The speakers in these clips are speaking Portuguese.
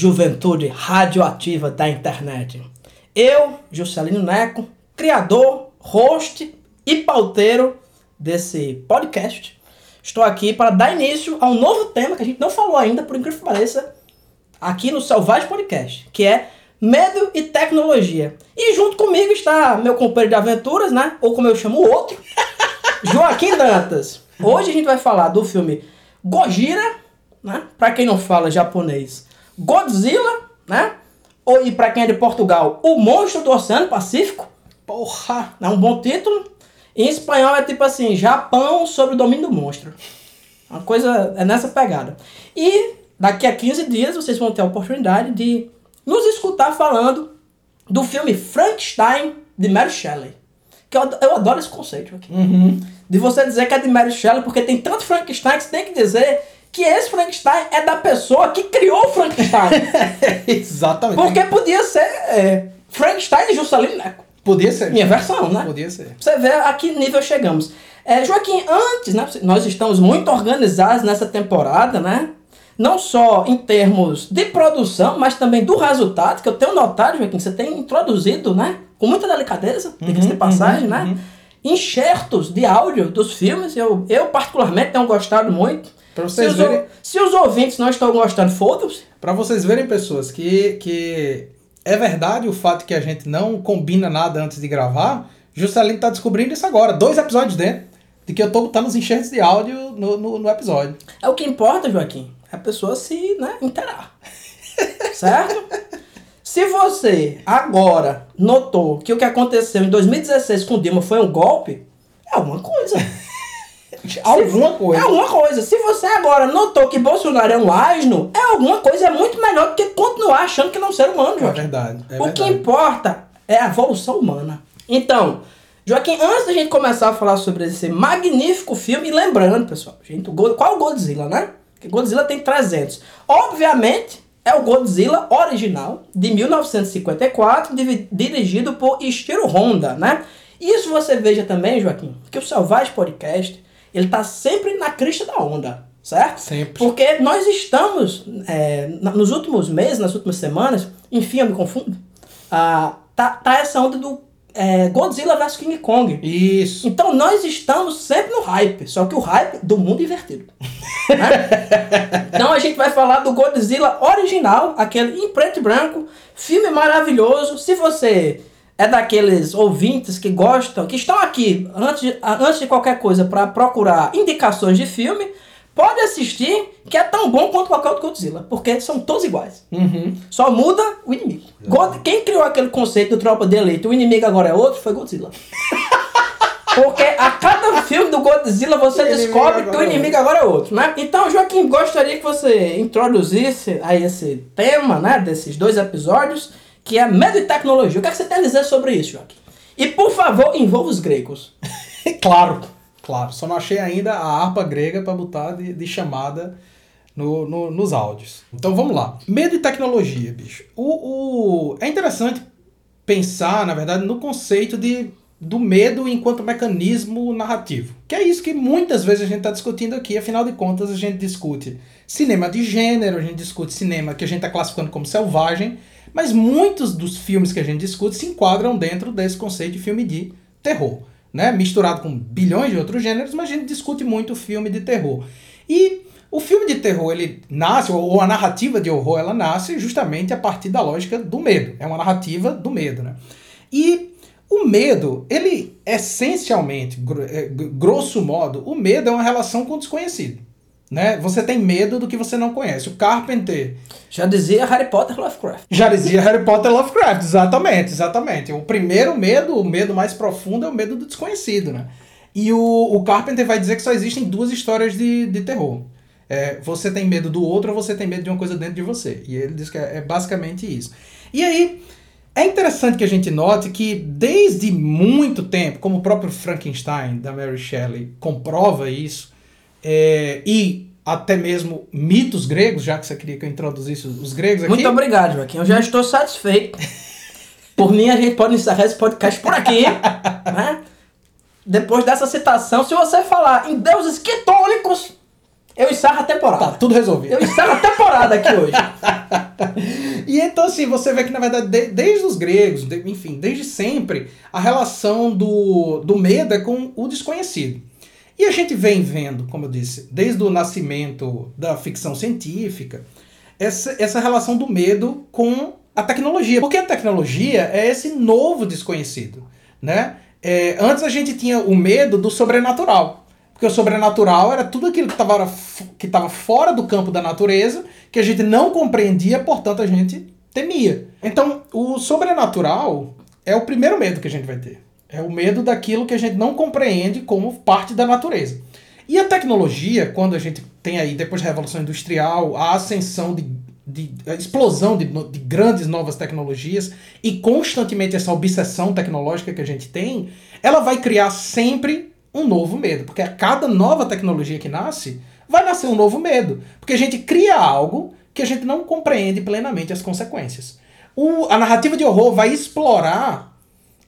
Juventude radioativa da internet. Eu, Juscelino Neco, criador, host e pauteiro desse podcast, estou aqui para dar início a um novo tema que a gente não falou ainda, por incrível que pareça, aqui no Selvagem Podcast, que é medo e tecnologia. E junto comigo está meu companheiro de aventuras, né? Ou como eu chamo o outro, Joaquim Dantas. Hoje a gente vai falar do filme Gojira, né? Para quem não fala japonês, Godzilla, né? Ou, e para quem é de Portugal, O Monstro do Oceano Pacífico. Porra! É um bom título. Em espanhol é tipo assim, Japão sobre o domínio do monstro. Uma coisa é nessa pegada. E daqui a 15 dias vocês vão ter a oportunidade de nos escutar falando do filme Frankenstein de Mary Shelley. Que eu, eu adoro esse conceito aqui. Uhum. De você dizer que é de Mary Shelley, porque tem tanto Frankenstein que você tem que dizer que esse Frankenstein é da pessoa que criou o Frankenstein. Exatamente. porque podia ser é, Frankenstein de Juscelino Neco. Podia ser. Minha versão, né? Podia ser. Você ver a que nível chegamos. É, Joaquim, antes, né? Nós estamos muito organizados nessa temporada, né? Não só em termos de produção, mas também do resultado, que eu tenho notado, Joaquim, você tem introduzido, né? Com muita delicadeza, diga-se de Uhum, passagem, uhum, né? uhum. Enxertos de áudio dos filmes, eu, eu particularmente tenho gostado muito. Pra Se vocês os, verem, se os ouvintes não estão gostando, foda-se. pra vocês verem, pessoas, que, que é verdade o fato que a gente não combina nada antes de gravar. Juscelino tá descobrindo isso agora, dois episódios dentro, de que eu tô botando os enxertos de áudio no, no, no episódio. É o que importa, Joaquim. É a pessoa se né, interar. certo? Se você agora notou que o que aconteceu em 2016 com o Dilma foi um golpe, é alguma coisa. Alguma coisa. É alguma coisa. Se você agora notou que Bolsonaro é um asno, é alguma coisa é muito melhor do que continuar achando que não é um ser humano, É Joaquim. verdade. É o verdade. que importa é a evolução humana. Então, Joaquim, antes da gente começar a falar sobre esse magnífico filme, e lembrando, pessoal, gente, o Go- qual é o Godzilla, né? Porque Godzilla tem 300. Obviamente, é o Godzilla original, de 1954, divi- dirigido por Ishiro Honda, né? Isso você veja também, Joaquim, que o Selvagem Podcast, ele tá sempre na crista da onda, certo? Sempre. Porque nós estamos, é, nos últimos meses, nas últimas semanas, enfim, eu me confundo, ah, tá, tá essa onda do é, Godzilla vs King Kong. Isso. Então nós estamos sempre no hype, só que o hype do mundo invertido. né? então a gente vai falar do Godzilla original, aquele em preto e branco, filme maravilhoso. Se você é daqueles ouvintes que gostam, que estão aqui antes de, antes de qualquer coisa para procurar indicações de filme, pode assistir, que é tão bom quanto qualquer outro Godzilla, porque são todos iguais. Uhum. Só muda o inimigo. Quem criou aquele conceito do tropa de elite, o inimigo agora é outro, foi Godzilla. Porque a cada filme do Godzilla você O descobre que o é inimigo agora é outro, né? Então, Joaquim, gostaria que você introduzisse aí esse tema, né, desses dois episódios, que é medo e tecnologia. O que, é que você tem a dizer sobre isso, Joaquim? E, por favor, envolva os gregos. Claro, claro. Só não achei ainda a harpa grega para botar de, de chamada no, no- nos áudios. Então vamos lá. Medo e tecnologia, bicho. O, o- é interessante pensar, na verdade, no conceito de, do medo enquanto mecanismo narrativo. Que é isso que muitas vezes a gente está discutindo aqui. Afinal de contas, a gente discute cinema de gênero, a gente discute cinema que a gente está classificando como selvagem, mas muitos dos filmes que a gente discute se enquadram dentro desse conceito de filme de terror. Né? Misturado com bilhões de outros gêneros, mas a gente discute muito filme de terror. E o filme de terror, ele nasce, ou a narrativa de horror, ela nasce justamente a partir da lógica do medo. É uma narrativa do medo, né? E o medo, ele essencialmente, é, grosso modo, o medo é uma relação com o desconhecido. Né? Você tem medo do que você não conhece. O Carpenter Já dizia Harry Potter Lovecraft. já dizia Harry Potter Lovecraft, exatamente, exatamente. O primeiro medo, o medo mais profundo é o medo do desconhecido, né? E o, o Carpenter vai dizer que só existem duas histórias de, de terror. É, você tem medo do outro ou você tem medo de uma coisa dentro de você. E ele diz que é, é basicamente isso. E aí, é interessante que a gente note que desde muito tempo, como o próprio Frankenstein, da Mary Shelley, comprova isso, é, e até mesmo mitos gregos, já que você queria que eu introduzisse os gregos aqui. Muito obrigado, Joaquim. Eu já estou satisfeito. Por mim, a gente pode encerrar esse podcast por aqui. né? Depois dessa citação, se você falar em deuses quitônicos, Eu encerro a temporada. Tá, tudo resolvido. Eu encerro a temporada aqui hoje. e então, assim, você vê que, na verdade, de, desde os gregos, de, enfim, desde sempre, a relação do, do medo é com o desconhecido. E a gente vem vendo, como eu disse, desde o nascimento da ficção científica, essa, essa relação do medo com a tecnologia. Porque a tecnologia é esse novo desconhecido, né? É, antes a gente tinha o medo do sobrenatural. Porque o sobrenatural era tudo aquilo que estava que fora do campo da natureza, que a gente não compreendia, portanto a gente temia. Então, o sobrenatural é o primeiro medo que a gente vai ter. É o medo daquilo que a gente não compreende como parte da natureza. E a tecnologia, quando a gente tem aí, depois da Revolução Industrial, a ascensão de, de a explosão de, de grandes novas tecnologias e constantemente essa obsessão tecnológica que a gente tem, ela vai criar sempre um novo medo. Porque a cada nova tecnologia que nasce, vai nascer um novo medo. Porque a gente cria algo que a gente não compreende plenamente as consequências. O, a narrativa de horror vai explorar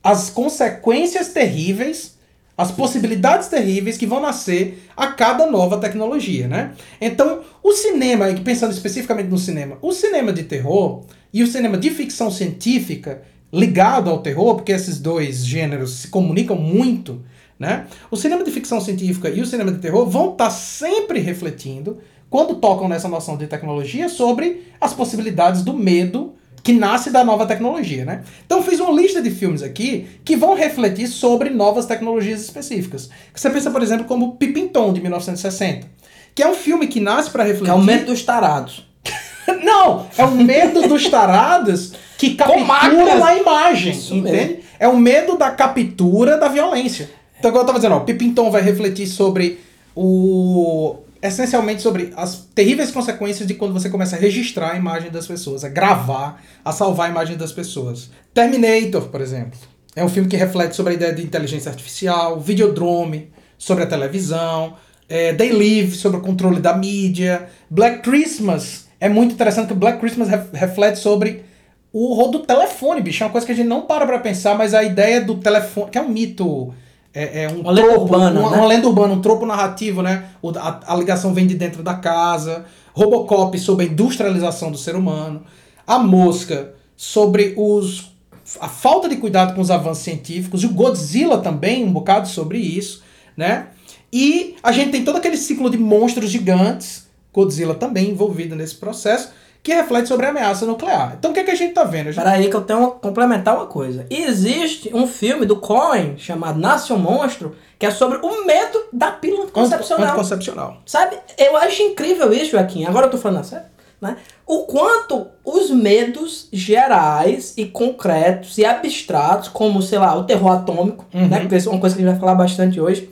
as consequências terríveis, as possibilidades terríveis que vão nascer a cada nova tecnologia, né? Então, o cinema, pensando especificamente no cinema, o cinema de terror e o cinema de ficção científica ligado ao terror, porque esses dois gêneros se comunicam muito, né? O cinema de ficção científica e o cinema de terror vão estar tá sempre refletindo, quando tocam nessa noção de tecnologia, sobre as possibilidades do medo que nasce da nova tecnologia, né? Então fiz uma lista de filmes aqui que vão refletir sobre novas tecnologias específicas. Você pensa, por exemplo, como Pippin Tom, de 1960, que é um filme que nasce para refletir... É o medo dos tarados. Não, é o medo dos tarados que captura na imagem, Isso entende? Mesmo. É o medo da captura da violência. Então, como eu estava dizendo, ó, Pipinton vai refletir sobre o. Essencialmente sobre as terríveis consequências de quando você começa a registrar a imagem das pessoas, a gravar, a salvar a imagem das pessoas. Terminator, por exemplo. É um filme que reflete sobre a ideia de inteligência artificial, Videodrome, sobre a televisão, é, They Live, sobre o controle da mídia. Black Christmas é muito interessante que Black Christmas reflete sobre o rol do telefone, bicho. É uma coisa que a gente não para pra pensar, mas a ideia do telefone, que é um mito é, é um uma tropo, urbana, uma, né? uma lenda urbana, um tropo narrativo, né? O, a, a, ligação vem de dentro da casa. Robocop sobre a industrialização do ser humano. A Mosca sobre os a falta de cuidado com os avanços científicos. E o Godzilla também, um bocado sobre isso, né? E a gente tem todo aquele ciclo de monstros gigantes. Godzilla também envolvido nesse processo que reflete sobre a ameaça nuclear. Então o que, é que a gente está vendo? Gente... Peraí que eu tenho que complementar uma coisa. Existe um filme do Coen chamado Nasce um Monstro, que é sobre o medo da pílula anticoncepcional. Anticoncepcional. Sabe? Eu acho incrível isso, Joaquim. Agora eu tô falando sério. Né? O quanto os medos gerais e concretos e abstratos, como, sei lá, o terror atômico, uhum. né? Que é uma coisa que a gente vai falar bastante hoje,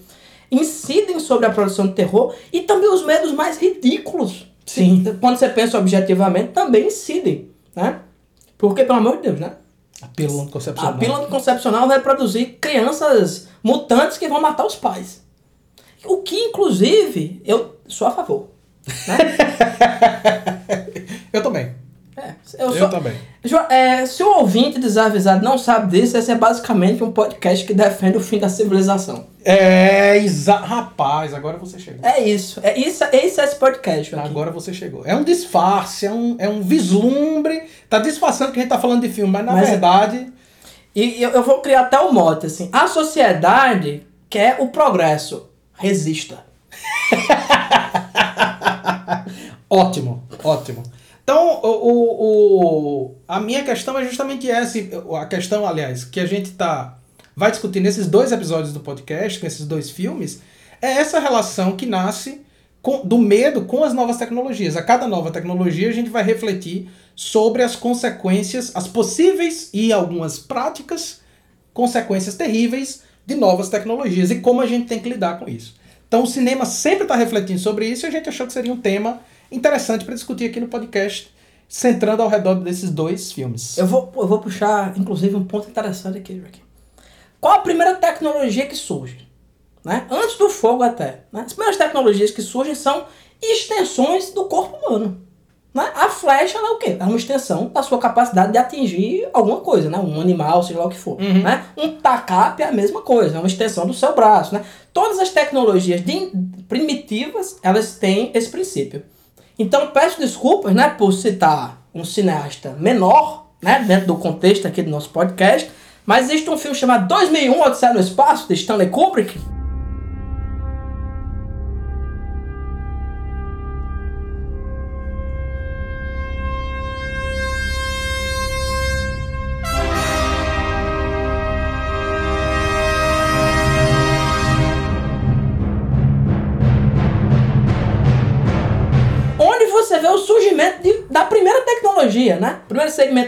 incidem sobre a produção de terror e também os medos mais ridículos Sim. Quando você pensa objetivamente, também incidem, né? Porque, pelo amor de Deus, né? A pílula anticoncepcional. A pílula anticoncepcional vai produzir crianças mutantes que vão matar os pais. O que, inclusive, eu sou a favor. Né? eu também. É, eu, eu também. É, se o ouvinte desavisado não sabe disso, esse é basicamente um podcast que defende o fim da civilização. É, exa rapaz, agora você chegou. É isso. É isso, esse é esse podcast. Aqui. Agora você chegou. É um disfarce, é um, é um vislumbre. Tá disfarçando que a gente tá falando de filme, mas na mas, é- verdade. E eu, eu vou criar até o um mote assim. A sociedade quer o progresso. Resista. ótimo, ótimo. Então, o, o, a minha questão é justamente essa. A questão, aliás, que a gente tá, vai discutir nesses dois episódios do podcast, com esses dois filmes, é essa relação que nasce com, do medo com as novas tecnologias. A cada nova tecnologia, a gente vai refletir sobre as consequências, as possíveis e algumas práticas consequências terríveis de novas tecnologias e como a gente tem que lidar com isso. Então, o cinema sempre está refletindo sobre isso e a gente achou que seria um tema interessante para discutir aqui no podcast, centrando ao redor desses dois filmes. Eu vou, eu vou puxar, inclusive, um ponto interessante aqui, aqui. Qual a primeira tecnologia que surge? Né? Antes do fogo até. Né? As primeiras tecnologias que surgem são extensões do corpo humano. Né? A flecha é o quê? É uma extensão da sua capacidade de atingir alguma coisa, né? Um animal, seja lá o que for. Uhum. Né? Um tacape é a mesma coisa, é uma extensão do seu braço. Né? Todas as tecnologias de- primitivas, elas têm esse princípio. Então peço desculpas né, por citar um cineasta menor, né, dentro do contexto aqui do nosso podcast, mas existe um filme chamado 2001 Odisseia no Espaço, de Stanley Kubrick,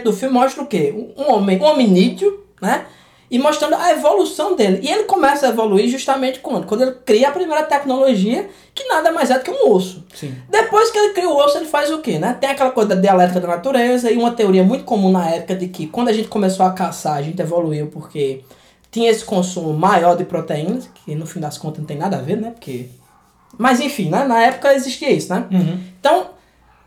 Do filme mostra o quê? Um homem, um hominídeo, né? E mostrando a evolução dele. E ele começa a evoluir justamente quando? Quando ele cria a primeira tecnologia, que nada mais é do que um osso. Sim. Depois que ele cria o osso, ele faz o quê, né? Tem aquela coisa da dialética da natureza e uma teoria muito comum na época de que quando a gente começou a caçar, a gente evoluiu porque tinha esse consumo maior de proteínas, que no fim das contas não tem nada a ver, né? Porque... Mas enfim, né? Na época existia isso, né? Uhum. Então,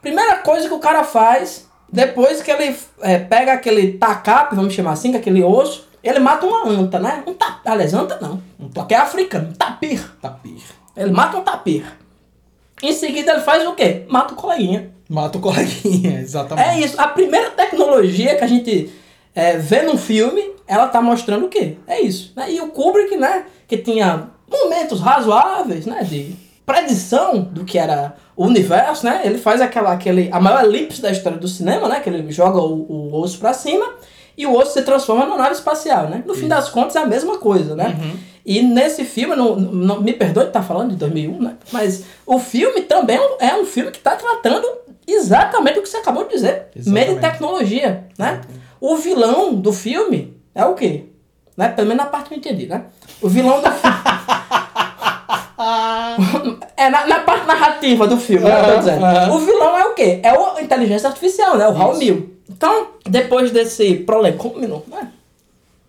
primeira coisa que o cara faz, depois que ele é, pega aquele tacape, vamos chamar assim, que é aquele osso, ele mata uma anta, né? Um ta... Aliás, anta não. Porque é africano, um tapir. Tapir. Ele mata um tapir. Em seguida ele faz o quê? Mata o coleguinha. Mata o coleguinha, exatamente. É isso. A primeira tecnologia que a gente é, vê num filme, ela tá mostrando o quê? É isso. Né? E o Kubrick, né? Que tinha momentos razoáveis, né? De predição do que era o universo, né? Ele faz aquela, aquele, a maior elipse da história do cinema, né? Que ele joga o, o osso pra cima e o osso se transforma numa nave espacial, né? No fim das contas é a mesma coisa, né? E nesse filme, não, não, me perdoe de estar falando de 2001, né? Mas o filme também é um filme que está tratando exatamente o que você acabou de dizer. Exatamente. Meio de tecnologia, né? O vilão do filme é o quê? Né? Pelo menos na parte que eu entendi, né? O vilão do filme... é na, na parte narrativa do filme, né? eu tô dizendo. aham. O vilão é o quê? É a inteligência artificial, né? O Hal. Mil. Então, depois desse prolegômeno, né?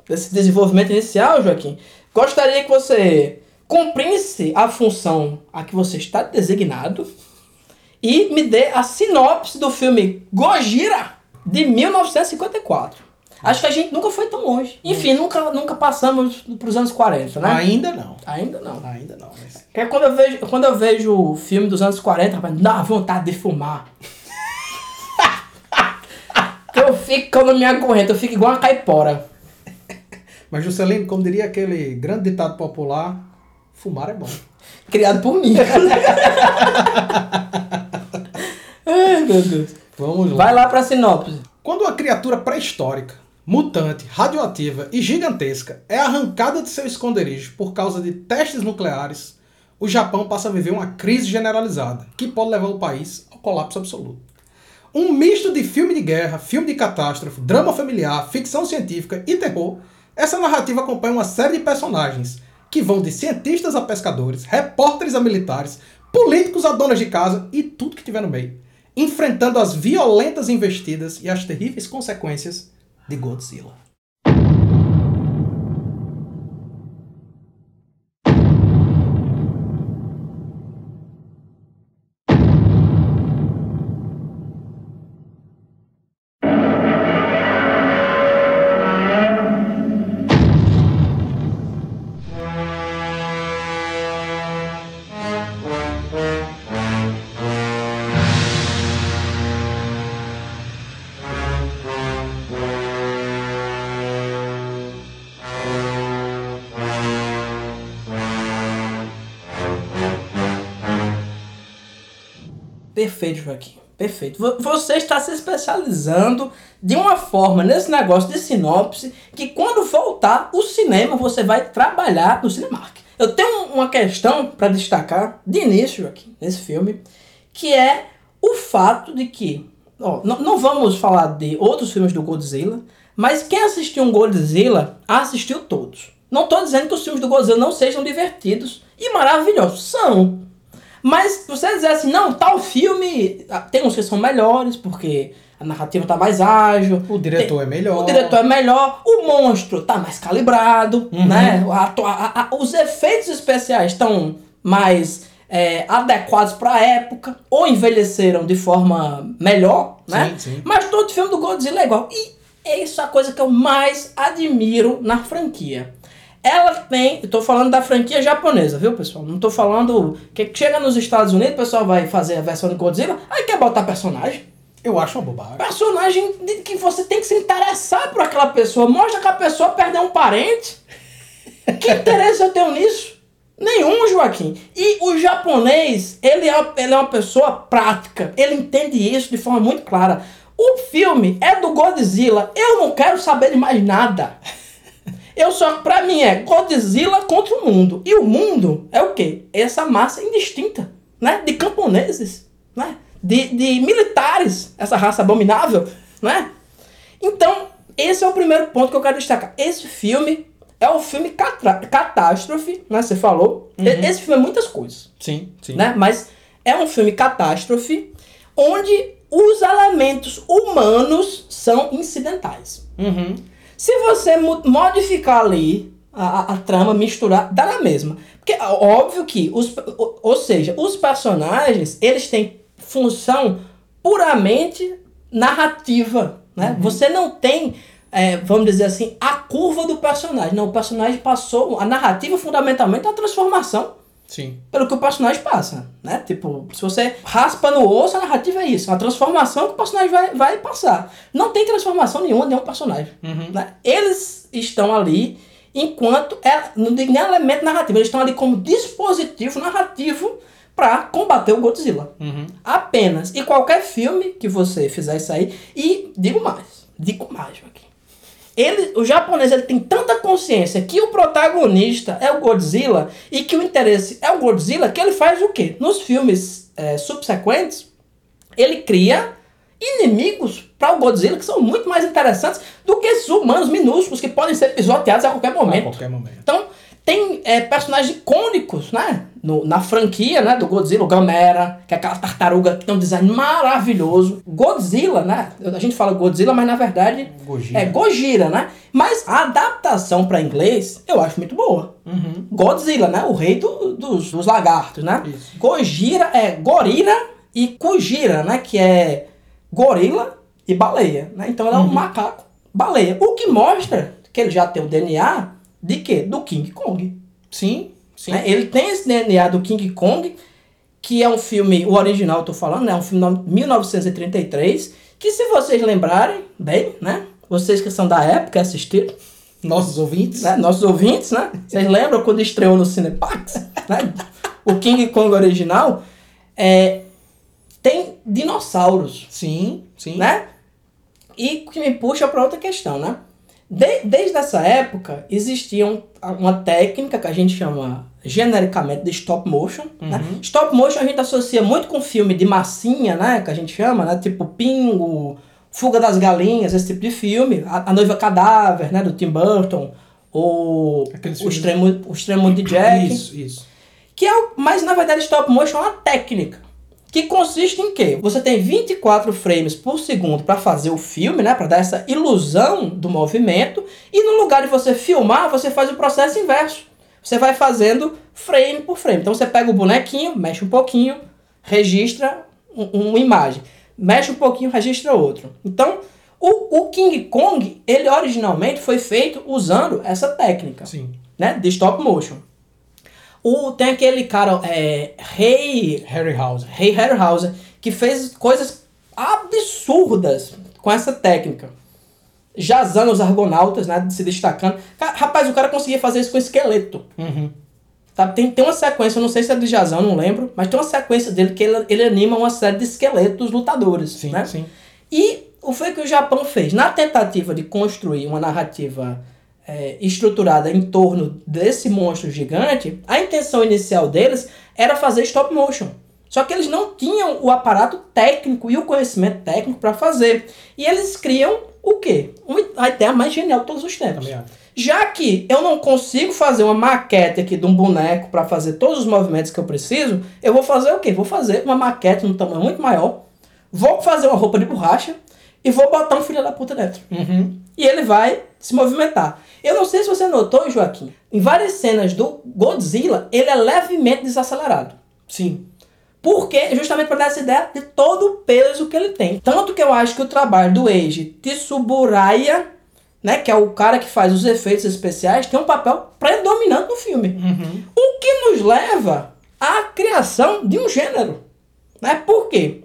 desse desenvolvimento inicial, Joaquim, gostaria que você cumprisse a função a que você está designado e me dê a sinopse do filme Gojira de 1954. Acho que a gente nunca foi tão longe. Enfim, nunca, nunca passamos para os anos 40, né? Ainda não. Ainda não. Ainda não. Mas... Porque quando eu vejo, quando eu vejo o filme dos anos 40, rapaz, dá vontade de fumar. eu fico, eu me acorrento, eu fico igual uma caipora. Mas Juscelino, como diria aquele grande ditado popular, fumar é bom. Criado por mim. Ai, meu Deus. Vamos lá. Vai lá pra sinopse. Quando uma criatura pré-histórica, mutante, radioativa e gigantesca é arrancada de seu esconderijo por causa de testes nucleares, o Japão passa a viver uma crise generalizada, que pode levar o país ao colapso absoluto. Um misto de filme de guerra, filme de catástrofe, drama familiar, ficção científica e terror, essa narrativa acompanha uma série de personagens que vão de cientistas a pescadores, repórteres a militares, políticos a donas de casa e tudo que tiver no meio, enfrentando as violentas investidas e as terríveis consequências de Godzilla. Perfeito, Joaquim. Perfeito. Vo- Você está se especializando de uma forma nesse negócio de sinopse que quando voltar o cinema você vai trabalhar no Cinemark. Eu tenho uma questão para destacar de início, Joaquim, nesse filme, que é o fato de que, ó, não, não vamos falar de outros filmes do Godzilla, mas quem assistiu um Godzilla assistiu todos. Não estou dizendo que os filmes do Godzilla não sejam divertidos e maravilhosos. São. Mas se você dizer assim, não, tal filme ah, tem uns que são melhores, porque a narrativa tá mais ágil. O diretor é melhor. O diretor é melhor, o monstro tá mais calibrado, Uhum. né? A a- a- os efeitos especiais estão mais é, adequados para a época, ou envelheceram de forma melhor, né? Sim, sim. Mas todo filme do Godzilla é igual. E é isso a coisa que eu mais admiro na franquia. Ela tem, eu tô falando da franquia japonesa, viu, pessoal? Não tô falando que chega nos Estados Unidos, o pessoal vai fazer a versão do Godzilla, aí quer botar personagem. Eu acho uma bobagem. Personagem de- que você tem que se interessar por aquela pessoa. Mostra que a pessoa perdeu um parente. Que interesse eu tenho nisso? Nenhum, Joaquim. E o japonês, ele é, ele é uma pessoa prática. Ele entende isso de forma muito clara. O filme é do Godzilla. Eu não quero saber de mais nada. Eu só, pra mim, é Godzilla contra o mundo. E o mundo é o quê? Essa massa indistinta, né? De camponeses, né? De, de militares, essa raça abominável, né? Então, esse é o primeiro ponto que eu quero destacar. Esse filme é o filme catástrofe, né? Você falou. E- Esse filme é muitas coisas Sim, sim. né? Mas é um filme catástrofe onde os elementos humanos são incidentais. Uhum. Se você mo- modificar ali a, a- a trama, misturar, dá na mesma. Porque é óbvio que, os, ou, ou seja, os personagens, eles têm função puramente narrativa, né? Você não tem, é, vamos dizer assim, a curva do personagem. Não, o personagem passou, a narrativa fundamentalmente é a transformação Sim. pelo que o personagem passa, né? Tipo, se você raspa no osso, a narrativa é isso. A transformação que o personagem vai, vai passar. Não tem transformação nenhuma de nenhum personagem. Né? Eles estão ali enquanto... É, não tem nem elemento narrativo. Eles estão ali como dispositivo narrativo para combater o Godzilla. Apenas. E qualquer filme que você fizer isso aí... E digo mais. Digo mais, Joaquim. Ele, o japonês ele tem tanta consciência que o protagonista é o Godzilla e que o interesse é o Godzilla que ele faz o quê? Nos filmes é, subsequentes, ele cria inimigos para o Godzilla que são muito mais interessantes do que esses humanos minúsculos que podem ser pisoteados a qualquer A momento. qualquer momento. Então, tem é, personagens icônicos, né? No, na franquia, né? Do Godzilla, o Gamera, que é aquela tartaruga que tem um design maravilhoso. Godzilla, né? A gente fala Godzilla, mas na verdade Gojira. é Gojira, né? Mas a adaptação para inglês eu acho muito boa. Uhum. Godzilla, né? O rei do- dos, dos lagartos, né? Isso. Gojira é gorila e Kujira, né? Que é gorila e baleia, né? Então ela é um macaco baleia. O que mostra que ele já tem o DNA de quê? Do King Kong. Sim, sim. né? Ele tem esse DNA do King Kong, que é um filme, o original eu tô falando, né? Um filme de 1933, que se vocês lembrarem bem, né? Vocês que são da época assistiram, Nossos ouvintes. né? Nossos ouvintes, né? Vocês lembram quando estreou no Cinepax, né? O King Kong original é, tem dinossauros, Sim, sim. né? E que me puxa para outra questão, né? De- desde essa época existia um- uma técnica que a gente chama genericamente de stop motion. Né? Stop motion a gente associa muito com filme de massinha, né? Que a gente chama, né? Tipo Pingo, Fuga das Galinhas, esse tipo de filme. A, a Noiva Cadáver, né? Do Tim Burton. Ou Aqueles o extremo, o extremo de Jack. Isso, isso. Que é o, mas na verdade stop motion é uma técnica. Que consiste em quê? Você tem 24 frames por segundo para fazer o filme, né? Para dar essa ilusão do movimento. E no lugar de você filmar, você faz o processo inverso. Você vai fazendo frame por frame. Então você pega o bonequinho, mexe um pouquinho, registra um- uma imagem. Mexe um pouquinho, registra outro. Então, o, o King Kong, ele originalmente foi feito usando essa técnica Sim. né? De stop motion. O, tem aquele cara, é, Ray, Harryhausen. Ray Harryhausen, que fez coisas absurdas com essa técnica. Jazando os argonautas, né? Se destacando. Ca- Rapaz, o cara conseguia fazer isso com esqueleto. Uhum. Tá? Tem, tem uma sequência, eu não sei se é de Jazão, não lembro, mas tem uma sequência dele que ele, ele anima uma série de esqueletos lutadores. Sim, né? sim. E o foi que o Japão fez? Na tentativa de construir uma narrativa é, estruturada em torno desse monstro gigante, a intenção inicial deles era fazer stop motion. Só que eles não tinham o aparato técnico e o conhecimento técnico para fazer. E eles criam o quê? A ideia mais genial de todos os tempos. Já que eu não consigo fazer uma maquete aqui de um boneco para fazer todos os movimentos que eu preciso, eu vou fazer o quê? Vou fazer uma maquete num tamanho muito maior, vou fazer uma roupa de borracha e vou botar um filho da puta dentro. Uhum. E ele vai se movimentar. Eu não sei se você notou, Joaquim, em várias cenas do Godzilla, ele é levemente desacelerado. Sim. Porque justamente para dar essa ideia de todo o peso que ele tem. Tanto que eu acho que o trabalho do Eiji Tsuburaya, né, que é o cara que faz os efeitos especiais, tem um papel predominante no filme. Uhum. O que nos leva à criação de um gênero. Né? Por quê?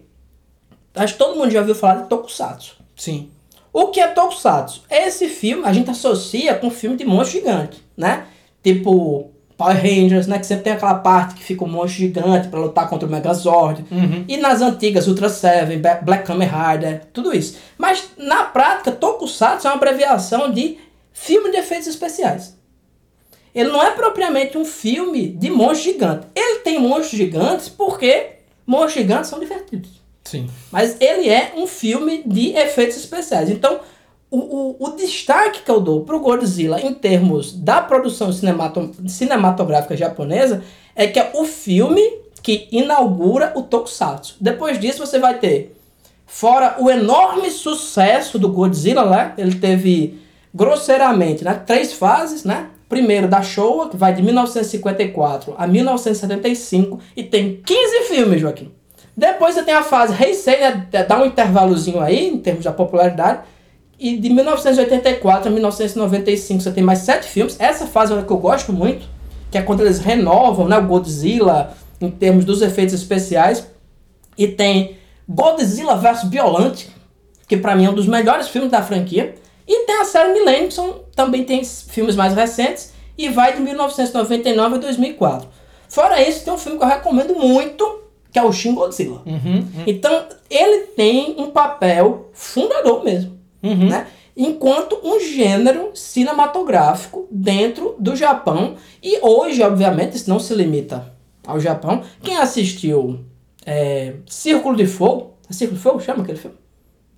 Acho que todo mundo já ouviu falar de Tokusatsu. Sim. O que é Tokusatsu? Esse filme a gente associa com filme de monstro gigante, né? Tipo Power Rangers, né? Que sempre tem aquela parte que fica um monstro gigante para lutar contra o Megazord. Uhum. E nas antigas Ultra Seven, Black Kamen Rider, tudo isso. Mas na prática, Tokusatsu é uma abreviação de filme de efeitos especiais. Ele não é propriamente um filme de monstro gigante. Ele tem monstros gigantes porque monstros gigantes são divertidos. Sim. Mas ele é um filme de efeitos especiais. Então, o, o, o destaque que eu dou pro Godzilla em termos da produção cinemato, cinematográfica japonesa é que é o filme que inaugura o Tokusatsu. Depois disso, você vai ter, fora o enorme sucesso do Godzilla, né? Ele teve grosseiramente, né? Três fases, né? Primeiro da Showa, que vai de 1954 a 1975 e tem 15 filmes, Joaquim. Depois você tem a fase Heisei, né? Dá um intervalozinho aí, em termos da popularidade. E de 1984 a 1995 você tem mais sete filmes. Essa fase é uma que eu gosto muito, que é quando eles renovam né, o Godzilla em termos dos efeitos especiais. E tem Godzilla vs Biolante, que pra mim é um dos melhores filmes da franquia. E tem a série Millennium, que são, também tem filmes mais recentes, e vai de 1999 a 2004. Fora isso, tem um filme que eu recomendo muito, que é o Shin Godzilla. Uhum. Então, ele tem um papel fundador mesmo, Uhum. né? Enquanto um gênero cinematográfico dentro do Japão. E hoje, obviamente, isso não se limita ao Japão. Quem assistiu é, Círculo de Fogo, é Círculo de Fogo chama aquele filme?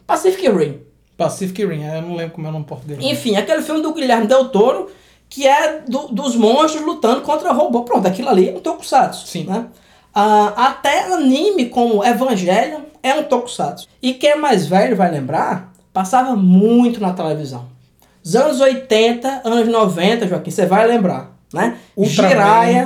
Pacific Rim. Pacific Rim, eu não lembro como é o nome português. Enfim, aquele filme do Guilherme Del Toro, que é do- dos monstros lutando contra robô. Pronto, aquilo ali é um tokusatsu. Sim. Né? Ah, até anime como Evangelion é um tokusatsu. E quem é mais velho vai lembrar, passava muito na televisão. Os anos 80, anos 90, Joaquim, você vai lembrar. Né?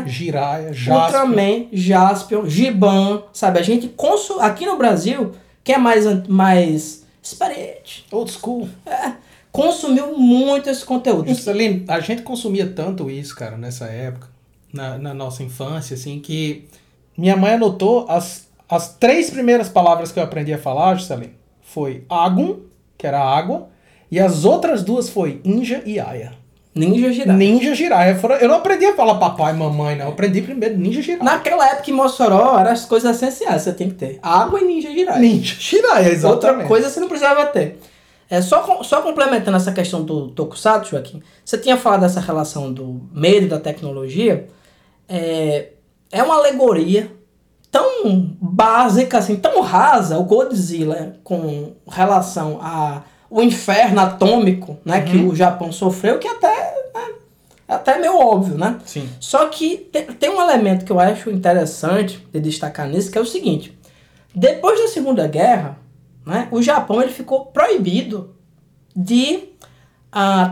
Jiraiya, Jasper. Ultraman, Jaspion, Giban, sabe? A gente consome aqui no Brasil, que é mais, mais experiente, Old school. é, consumiu muito esse conteúdo. Juscelino, a gente consumia tanto isso, cara, nessa época, na, na nossa infância, assim, que minha mãe anotou as, as três primeiras palavras que eu aprendi a falar, Juscelino, foi Agum, que era água, e as outras duas foi Inja e Aya. Ninja Jiraiya. Ninja Jiraiya. Eu não aprendi a falar papai e mamãe, não. Eu aprendi primeiro Ninja Jiraiya. Naquela época em Mossoró eram as coisas essenciais que você tem que ter. Água e Ninja Jiraiya. Ninja Jiraiya, exatamente. Outra coisa você não precisava ter. É, só, só complementando essa questão do Tokusatsu, Joaquim, você tinha falado dessa relação do medo da tecnologia. É, é uma alegoria tão básica, assim, tão rasa, o Godzilla com relação a o inferno atômico né, que o Japão sofreu, que até né, é até meio óbvio, né? Sim. Só que tem, tem um elemento que eu acho interessante de destacar nisso, que é o seguinte. Depois da Segunda Guerra, né, o Japão ele ficou proibido de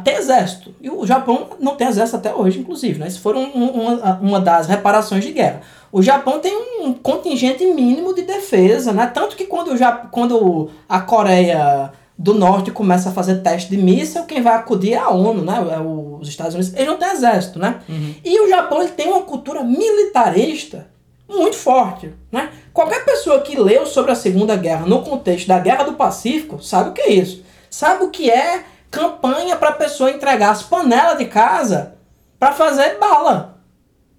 ter exército. E o Japão não tem exército até hoje, inclusive. Né? Isso foi um- um- uma, uma das reparações de guerra. O Japão tem um contingente mínimo de defesa, né? Tanto que quando, o Jap- quando a Coreia do Norte começa a fazer teste de míssil, quem vai acudir é a ONU, né? É Os Estados Unidos. Eles não têm exército, né? E o Japão ele tem uma cultura militarista muito forte, né? Qualquer pessoa que leu sobre a Segunda Guerra no contexto da Guerra do Pacífico sabe o que é isso. Sabe o que é campanha para a pessoa entregar as panelas de casa para fazer bala.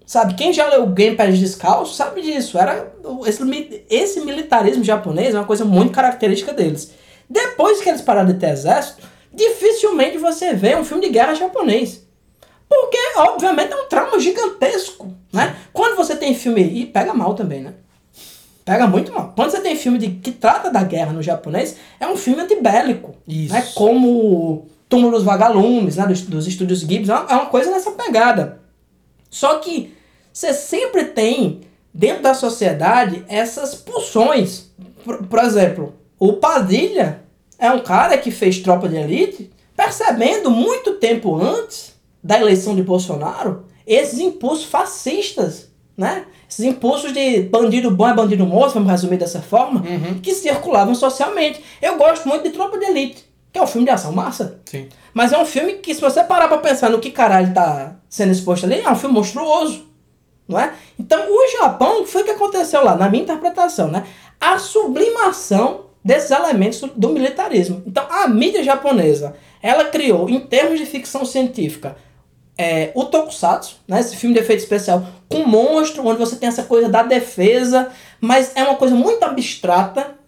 Sabe, quem já leu Game Pés Descalço sabe disso. Era esse, esse militarismo japonês é uma coisa muito característica deles. Depois que eles pararam de ter exército, dificilmente você vê um filme de guerra japonês. Porque, obviamente, é um trauma gigantesco, né? Quando você tem filme... E pega mal também, né? Pega muito mal. Quando você tem filme de, que trata da guerra no japonês, é um filme antibélico. Isso. Né? Como Túmulo dos Vagalumes, né? dos, dos estúdios Ghibli. É uma, é uma coisa nessa pegada. Só que você sempre tem, dentro da sociedade, essas pulsões. Por, por exemplo, o Padilha é um cara que fez tropa de elite, percebendo muito tempo antes da eleição de Bolsonaro esses impulsos fascistas, né? Esses impulsos de bandido bom é bandido morto, vamos resumir dessa forma, Uhum. que circulavam socialmente. Eu gosto muito de Tropa de Elite, que é um filme de ação massa. Sim. Mas é um filme que, se você parar pra pensar no que caralho tá sendo exposto ali, é um filme monstruoso. Não é? Então, o Japão, o que foi que aconteceu lá, na minha interpretação, né? A sublimação desses elementos do, do militarismo. Então, a mídia japonesa, ela criou, em termos de ficção científica, é, o Tokusatsu, né? Esse filme de efeito especial com monstro, onde você tem essa coisa da defesa, mas é uma coisa muito abstrata,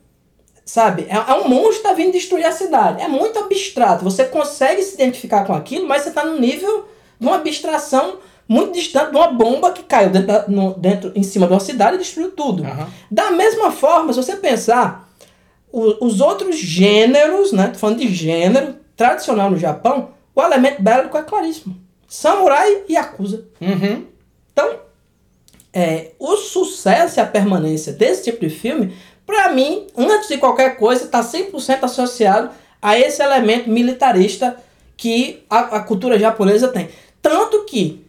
Sabe? É, é um monstro que tá vindo destruir a cidade. É muito abstrato. Você consegue se identificar com aquilo, mas você tá no nível de uma abstração muito distante de uma bomba que caiu dentro, da- no- dentro em cima de uma cidade e destruiu tudo. Aham. Da mesma forma, se você pensar, o- os outros gêneros, né? Tô falando de gênero tradicional no Japão, o elemento bélico é claríssimo. Samurai e Yakuza. Uhum. Então, é, o sucesso e a permanência desse tipo de filme, pra mim, antes de qualquer coisa, tá 100% associado a esse elemento militarista que a, a cultura japonesa tem. Tanto que,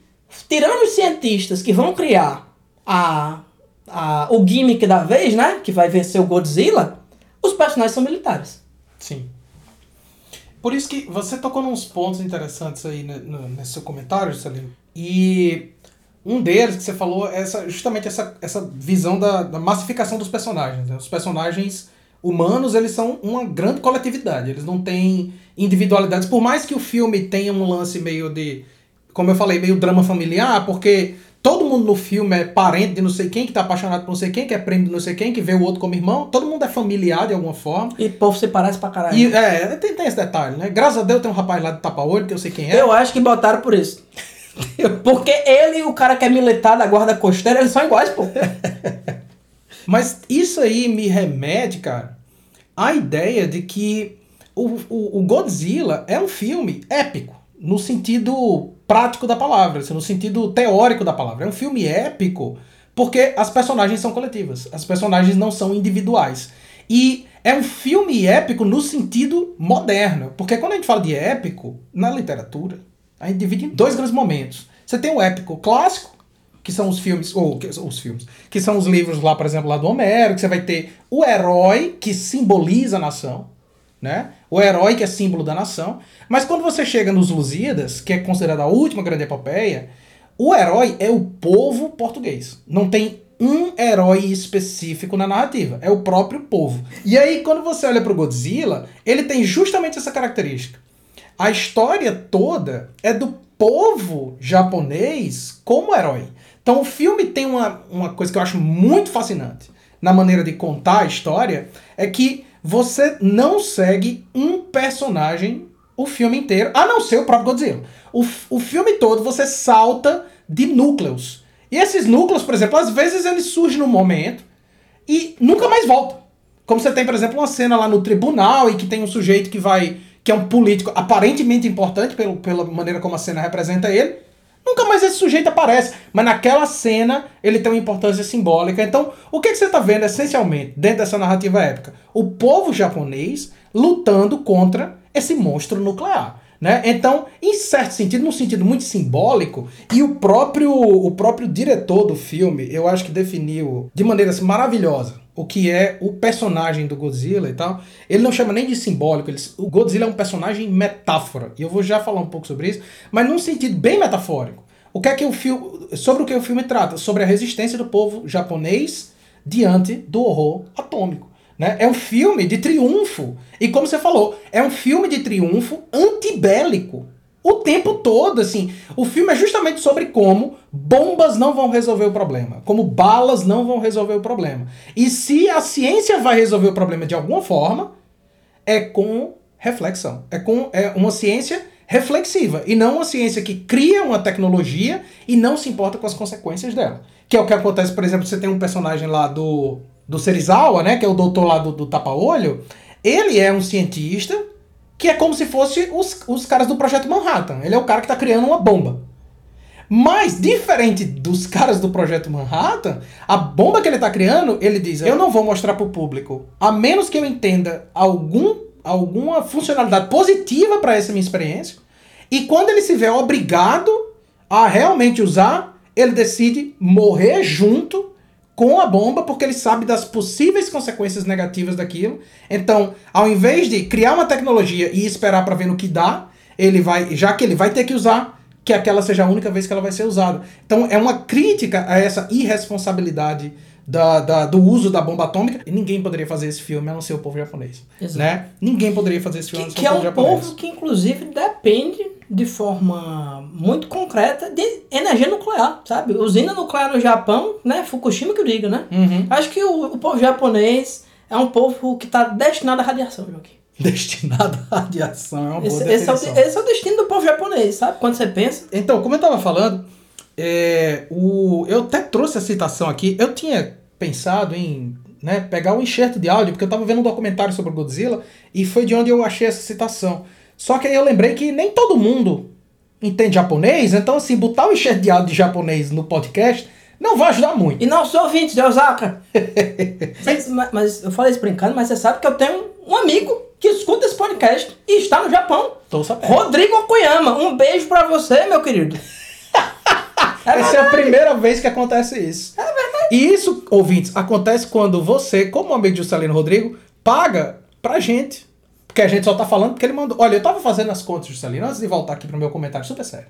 tirando os cientistas que vão criar a, a, o gimmick da vez, né? Que vai vencer o Godzilla, os personagens são militares. Sim. Por isso que você tocou nos pontos interessantes aí ne- no- nesse seu comentário, Juscelino. E um deles que você falou é essa, justamente essa, essa visão da, da massificação dos personagens. né? Os personagens humanos, eles são uma grande coletividade. Eles não têm individualidades. Por mais que o filme tenha um lance meio de, como eu falei, meio drama familiar, porque todo mundo no filme é parente de não sei quem, que tá apaixonado por não sei quem, que é primo de não sei quem, que vê o outro como irmão. Todo mundo é familiar de alguma forma. E o povo se parece pra caralho. E, é, tem, tem esse detalhe, né? Graças a Deus tem um rapaz lá de tapa-olho, que eu sei quem é. Eu acho que botaram por isso. Porque ele e o cara que é militar da guarda costeira, eles são iguais, pô. Mas isso aí me remete, cara, à ideia de que o, o, o Godzilla é um filme épico, no sentido prático da palavra, assim, no sentido teórico da palavra. É um filme épico porque as personagens são coletivas, as personagens não são individuais. E é um filme épico no sentido moderno, porque quando a gente fala de épico, na literatura, a gente divide em dois grandes momentos. Você tem o épico clássico, que são os filmes, ou que, os filmes, que são os livros lá, por exemplo, lá do Homero, que você vai ter o herói que simboliza a nação, né? O herói que é símbolo da nação. Mas quando você chega nos Lusíadas, que é considerada a última grande epopeia, o herói é o povo português. Não tem um herói específico na narrativa, é o próprio povo. E aí, quando você olha pro Godzilla, ele tem justamente essa característica. A história toda é do povo japonês como herói. Então o filme tem uma, uma coisa que eu acho muito fascinante na maneira de contar a história, é que você não segue um personagem o filme inteiro, a não ser o próprio Godzilla. O, o filme todo você salta de núcleos. E esses núcleos, por exemplo, às vezes eles surgem num momento e nunca mais voltam. Como você tem, por exemplo, uma cena lá no tribunal e que tem um sujeito que vai. que é um político aparentemente importante pelo, pela maneira como a cena representa ele. Nunca mais esse sujeito aparece. Mas naquela cena ele tem uma importância simbólica. Então, o que, que você está vendo essencialmente dentro dessa narrativa épica? O povo japonês lutando contra esse monstro nuclear. Né? Então, em certo sentido, num sentido muito simbólico, e o próprio, o próprio diretor do filme, eu acho que definiu de maneira assim, maravilhosa o que é o personagem do Godzilla e tal. Ele não chama nem de simbólico, ele, o Godzilla é um personagem metáfora, e eu vou já falar um pouco sobre isso, mas num sentido bem metafórico. O que é que o filme, sobre o que o filme trata? Sobre a resistência do povo japonês diante do horror atômico. Né? É um filme de triunfo. E como você falou, é um filme de triunfo antibélico. O tempo todo, assim. O filme é justamente sobre como bombas não vão resolver o problema. Como balas não vão resolver o problema. E se a ciência vai resolver o problema de alguma forma, é com reflexão. É com é uma ciência reflexiva. E não uma ciência que cria uma tecnologia e não se importa com as consequências dela. Que é o que acontece, por exemplo, você tem um personagem lá do, do Serizawa, né? Que é o doutor lá do, do tapa-olho. Ele é um cientista que é como se fosse os, os caras do Projeto Manhattan. Ele é o cara que está criando uma bomba. Mas, diferente dos caras do Projeto Manhattan, a bomba que ele está criando, ele diz: Eu não vou mostrar para o público, a menos que eu entenda algum, alguma funcionalidade positiva para essa minha experiência. E quando ele se vê obrigado a realmente usar, ele decide morrer junto com a bomba, porque ele sabe das possíveis consequências negativas daquilo. Então, ao invés de criar uma tecnologia e esperar para ver no que dá, ele vai, já que ele vai ter que usar, que aquela seja a única vez que ela vai ser usada. Então, é uma crítica a essa irresponsabilidade da, da, do uso da bomba atômica. E ninguém poderia fazer esse filme a não ser o povo japonês. Exato. Né? Ninguém poderia fazer esse filme a Que, não ser que é o povo um japonês. povo que, inclusive, depende de forma muito concreta de energia nuclear, sabe? Usina nuclear no Japão, né? Fukushima que eu diga, né? Uhum. Acho que o, o povo japonês é um povo que está destinado à radiação, Joaquim. Destinado à radiação, é uma boa Esse, esse é o, esse é o destino do povo japonês, sabe? Quando você pensa. Então, como eu tava falando, é, o, eu até trouxe a citação aqui. Eu tinha pensado em né, pegar um enxerto de áudio, porque eu tava vendo um documentário sobre o Godzilla e foi de onde eu achei essa citação. Só que aí eu lembrei que nem todo mundo entende japonês, então assim, botar um enxerto de áudio de japonês no podcast não vai ajudar muito. E não sou ouvinte de Osaka. mas, mas eu falei isso brincando, mas você sabe que eu tenho um amigo que escuta esse podcast e está no Japão. Tô sabendo. Rodrigo Okuyama, um beijo pra você, meu querido. É Essa é a primeira vez que acontece isso. É verdade. E isso, ouvintes, acontece quando você, como amigo de Juscelino Rodrigo, paga pra gente. Porque a gente só tá falando porque ele mandou. Olha, eu tava fazendo as contas, Juscelino, antes de voltar aqui pro meu comentário super sério.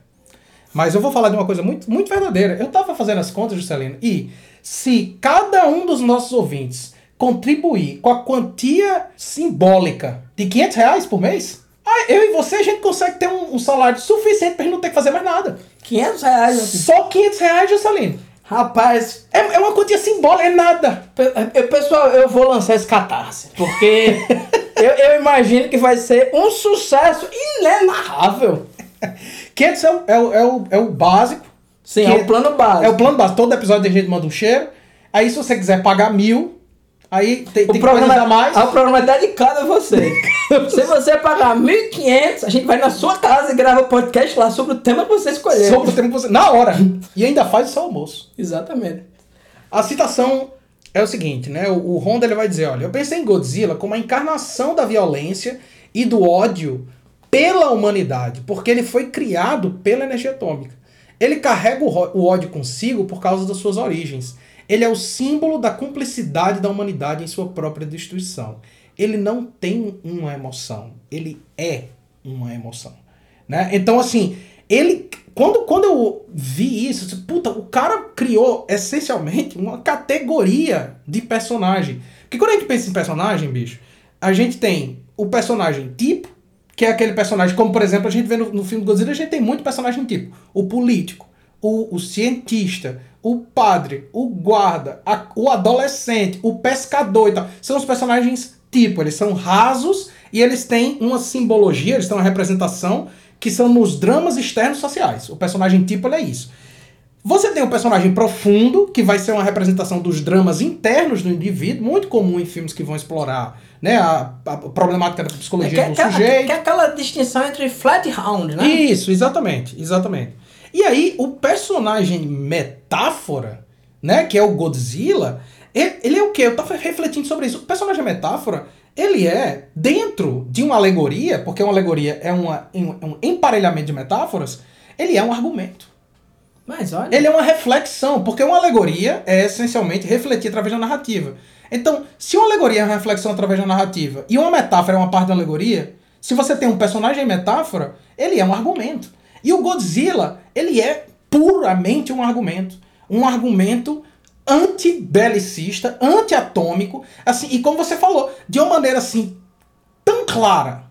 Mas eu vou falar de uma coisa muito, muito verdadeira. Eu tava fazendo as contas, Juscelino, e se cada um dos nossos ouvintes contribuir com a quantia simbólica de 500 reais por mês, ah, eu e você, a gente consegue ter um, um salário suficiente pra gente não ter que fazer mais nada. 500 reais. Só 500 reais, Juscelino. Rapaz, É, é uma quantia simbólica, é nada. pe- eu- pessoal, eu vou lançar esse catarse. Porque eu, eu imagino que vai ser um sucesso inenarrável. 500 é o, é o, é o, é o básico. Sim, é o plano básico. É o plano básico. Todo episódio a gente manda um cheiro. Aí se você quiser pagar mil, aí tem, O tem programa, coisas a mais. ah, o programa é dedicado a você. Se você pagar 1.500, a gente vai na sua casa e grava podcast lá sobre o tema que você escolheu. Sobre o tempo que você. Na hora. E ainda faz o seu almoço. Exatamente. A citação é o seguinte, né? O, o Honda ele vai dizer, olha, eu pensei em Godzilla como a encarnação da violência e do ódio pela humanidade, porque ele foi criado pela energia atômica. Ele carrega o, o ódio consigo por causa das suas origens. Ele é o símbolo da cumplicidade da humanidade em sua própria destruição. Ele não tem uma emoção, ele é uma emoção. Né? Então, assim, ele. Quando, quando eu vi isso, eu disse, puta, o cara criou essencialmente uma categoria de personagem. Porque quando a gente pensa em personagem, bicho, a gente tem o personagem tipo, que é aquele personagem, como por exemplo, a gente vê no, no filme do Godzilla, a gente tem muito personagem tipo. O político, o, o cientista, o padre, o guarda, a- o adolescente, o pescador e tal. São os personagens tipo, eles são rasos e eles têm uma simbologia, eles têm uma representação que são nos dramas externos sociais. O personagem tipo é isso. Você tem um personagem profundo, que vai ser uma representação dos dramas internos do indivíduo, muito comum em filmes que vão explorar né, a, a problemática da É, psicologia que, é do aquela- sujeito. que é aquela distinção entre flat round, né? Isso, exatamente, exatamente. E aí, o personagem metáfora, né, que é o Godzilla, ele, é o quê? Eu tava refletindo sobre isso. O personagem metáfora, ele é dentro de uma alegoria, porque uma alegoria é uma, um, um emparelhamento de metáforas, ele é um argumento. Mas olha. Ele é uma reflexão, porque uma alegoria é essencialmente refletir através da narrativa. Então, se uma alegoria é uma reflexão através da narrativa e uma metáfora é uma parte da alegoria, se você tem um personagem metáfora, ele é um argumento. E o Godzilla, ele é puramente um argumento. Um argumento antibelicista, antiatômico, assim, e como você falou, de uma maneira assim tão clara,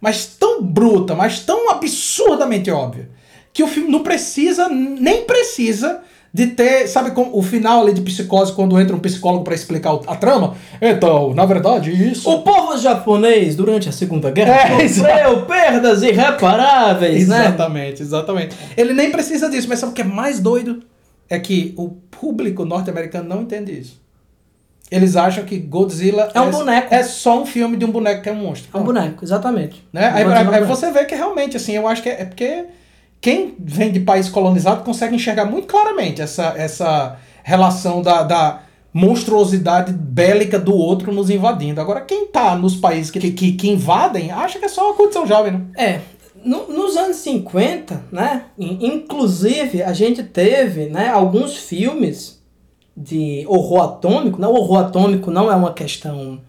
mas tão bruta, mas tão absurdamente óbvia, que o filme não precisa, nem precisa de ter, sabe como o final ali de psicose quando entra um psicólogo para explicar a trama? Então, na verdade, isso O povo japonês, durante a Segunda Guerra, É, sofreu perdas irreparáveis, né? Exatamente, exatamente. Ele nem precisa disso, mas sabe o que é mais doido? É que o público norte-americano não entende isso. Eles acham que Godzilla É um boneco. é só um filme de um boneco que é um monstro. É um boneco, exatamente. Né? Aí, é um aí boneco. você vê que realmente, assim, eu acho que é, é porque quem vem de país colonizado consegue enxergar muito claramente essa, essa relação da, da monstruosidade bélica do outro nos invadindo. Agora, quem tá nos países que, que, que invadem, acha que é só uma condição jovem, né? É, no- nos anos 50, né? in- Inclusive, a gente teve né, alguns filmes de horror atômico. Né? O horror atômico não é uma questão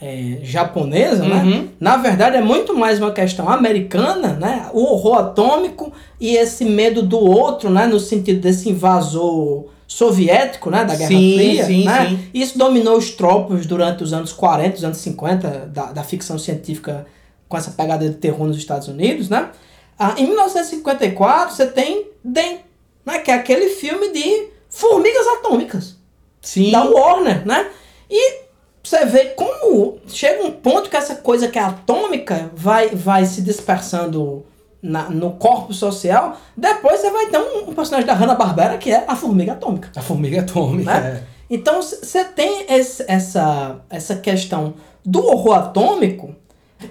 é, japonesa, né? Uhum. Na verdade, é muito mais uma questão americana, né? O horror atômico e esse medo do outro, né? No sentido desse invasor soviético, né? Da Guerra Sim, Fria, sim, né? sim. Isso dominou os tropos durante os anos 40, os anos 50 da, da ficção científica com essa pegada de terror nos Estados Unidos, né? Ah, em 1954, você tem Den, né? Que é aquele filme de formigas atômicas Sim. da Warner, né? E você vê como chega um ponto que essa coisa que é atômica vai, vai se dispersando na, no corpo social. Depois você vai ter um, um personagem da Hanna-Barbera que é a formiga atômica. A formiga atômica. Né? Então você tem esse- essa, essa questão do horror atômico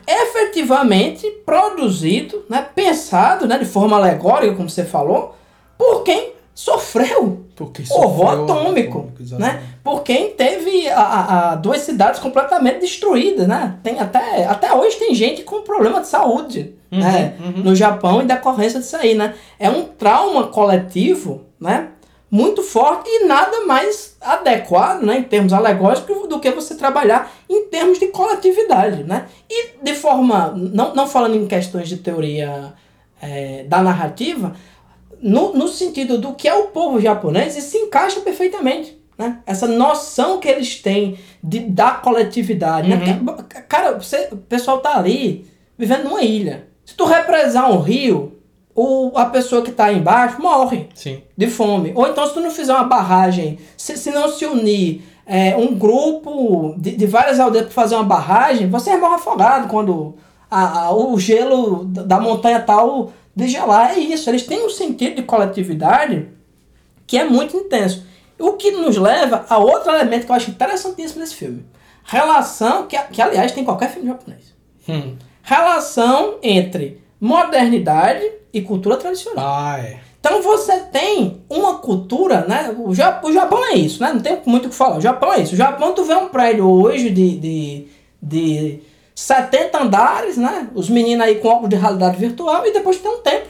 efetivamente produzido, né, pensado né, de forma alegórica, como você falou, por quem sofreu Porque horror sofreu atômico, exatamente. né? Por quem teve a, a- a duas cidades completamente destruídas, né? Tem até, até hoje tem gente com problema de saúde, Uhum, né? uhum. No Japão em decorrência disso aí, né? É um trauma coletivo, né? Muito forte e nada mais adequado, né? Em termos alegóricos do que você trabalhar em termos de coletividade, né? E de forma, não, não falando em questões de teoria eh, da narrativa, no, no sentido do que é o povo japonês, isso se encaixa perfeitamente. Né? Essa noção que eles têm de, da coletividade. Né? Porque, cara, você, o pessoal tá ali vivendo numa ilha. Se tu represar um rio, o, a pessoa que tá aí embaixo morre Sim. de fome. Ou então, se tu não fizer uma barragem, se, se não se unir é, um grupo de, de várias aldeias para fazer uma barragem, você morre afogado quando a, a- o gelo da da montanha tal degelar. É isso, eles têm um sentido de coletividade que é muito intenso. O que nos leva a outro elemento que eu acho interessantíssimo nesse filme. Relação, que, que aliás tem em qualquer filme japonês. Hum. Relação entre modernidade e cultura tradicional. Ah, é. Então você tem uma cultura, né? O, Ja- o Japão é isso, né? Não tem muito o que falar. O Japão é isso. O Japão, tu vê um prédio hoje de, de, de 70 andares, né? Os meninos aí com óculos de realidade virtual e depois tem um templo.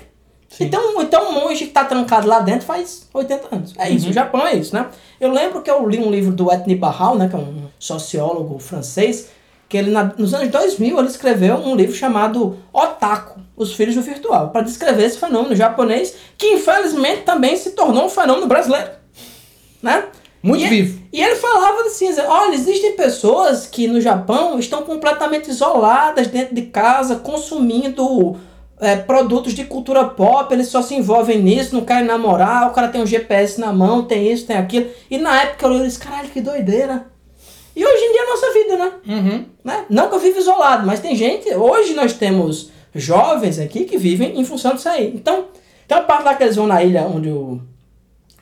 Sim. Então, então um monge que tá trancado lá dentro faz 80 anos. É isso, o Japão é isso, né? Eu lembro que eu li um livro do Ethni Barral, né? Que é um sociólogo francês, que ele na- nos anos 2000 ele escreveu um livro chamado Otaku, Os Filhos do Virtual, para descrever esse fenômeno japonês, que infelizmente também se tornou um fenômeno brasileiro, né? Muito e, vivo. E ele falava assim, olha, existem pessoas que no Japão estão completamente isoladas dentro de casa, consumindo é, produtos de cultura pop, eles só se envolvem nisso, não querem namorar, o cara tem um GPS na mão, tem isso, tem aquilo. E na época eu disse, caralho, que doideira. E hoje em dia é a nossa vida, né? Uhum. né? Não que eu vivo isolado, mas tem gente. Hoje nós temos jovens aqui que vivem em função disso aí. Então, tem uma parte lá que eles vão na ilha onde o,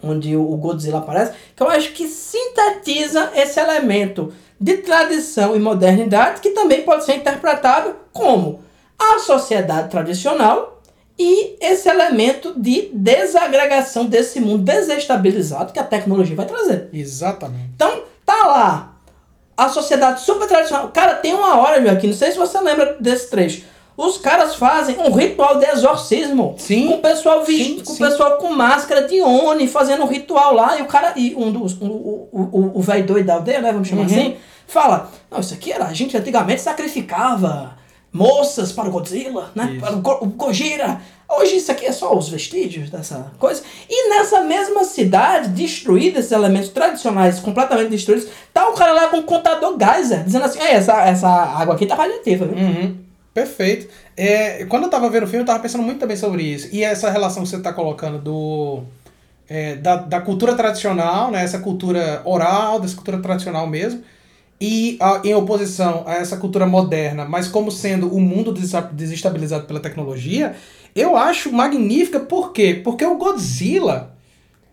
onde o Godzilla aparece, que eu acho que sintetiza esse elemento de tradição e modernidade que também pode ser interpretado como a sociedade tradicional e esse elemento de desagregação desse mundo desestabilizado que a tecnologia vai trazer. Exatamente. Então, tá lá. A sociedade super tradicional. Cara, tem uma hora, Joaquim, não sei se você lembra desse trecho. Os caras fazem um ritual de exorcismo. Sim. Com o pessoal vestido, com o pessoal com máscara de Oni, fazendo um ritual lá. E o cara, e um dos, o, o, o, o velho doido da aldeia, né, vamos chamar Uhum. assim, fala: Não, isso aqui era, a gente antigamente sacrificava moças para o Godzilla, né? Isso. Para o, Go- o Gojira. Hoje isso aqui é só os vestígios dessa coisa. E nessa mesma cidade, destruída, esses elementos tradicionais completamente destruídos, tá o cara lá com um contador Geyser, dizendo assim, "Ei, essa, essa água aqui tá radiativa, viu? Uhum. Perfeito. É, quando eu tava vendo o filme, eu tava pensando muito também sobre isso. E essa relação que você tá colocando do. é, da, da cultura tradicional, né? Essa cultura oral, dessa cultura tradicional mesmo. E a- em oposição a essa cultura moderna, mas como sendo o mundo desestabilizado pela tecnologia, eu acho magnífica. Por quê? Porque o Godzilla,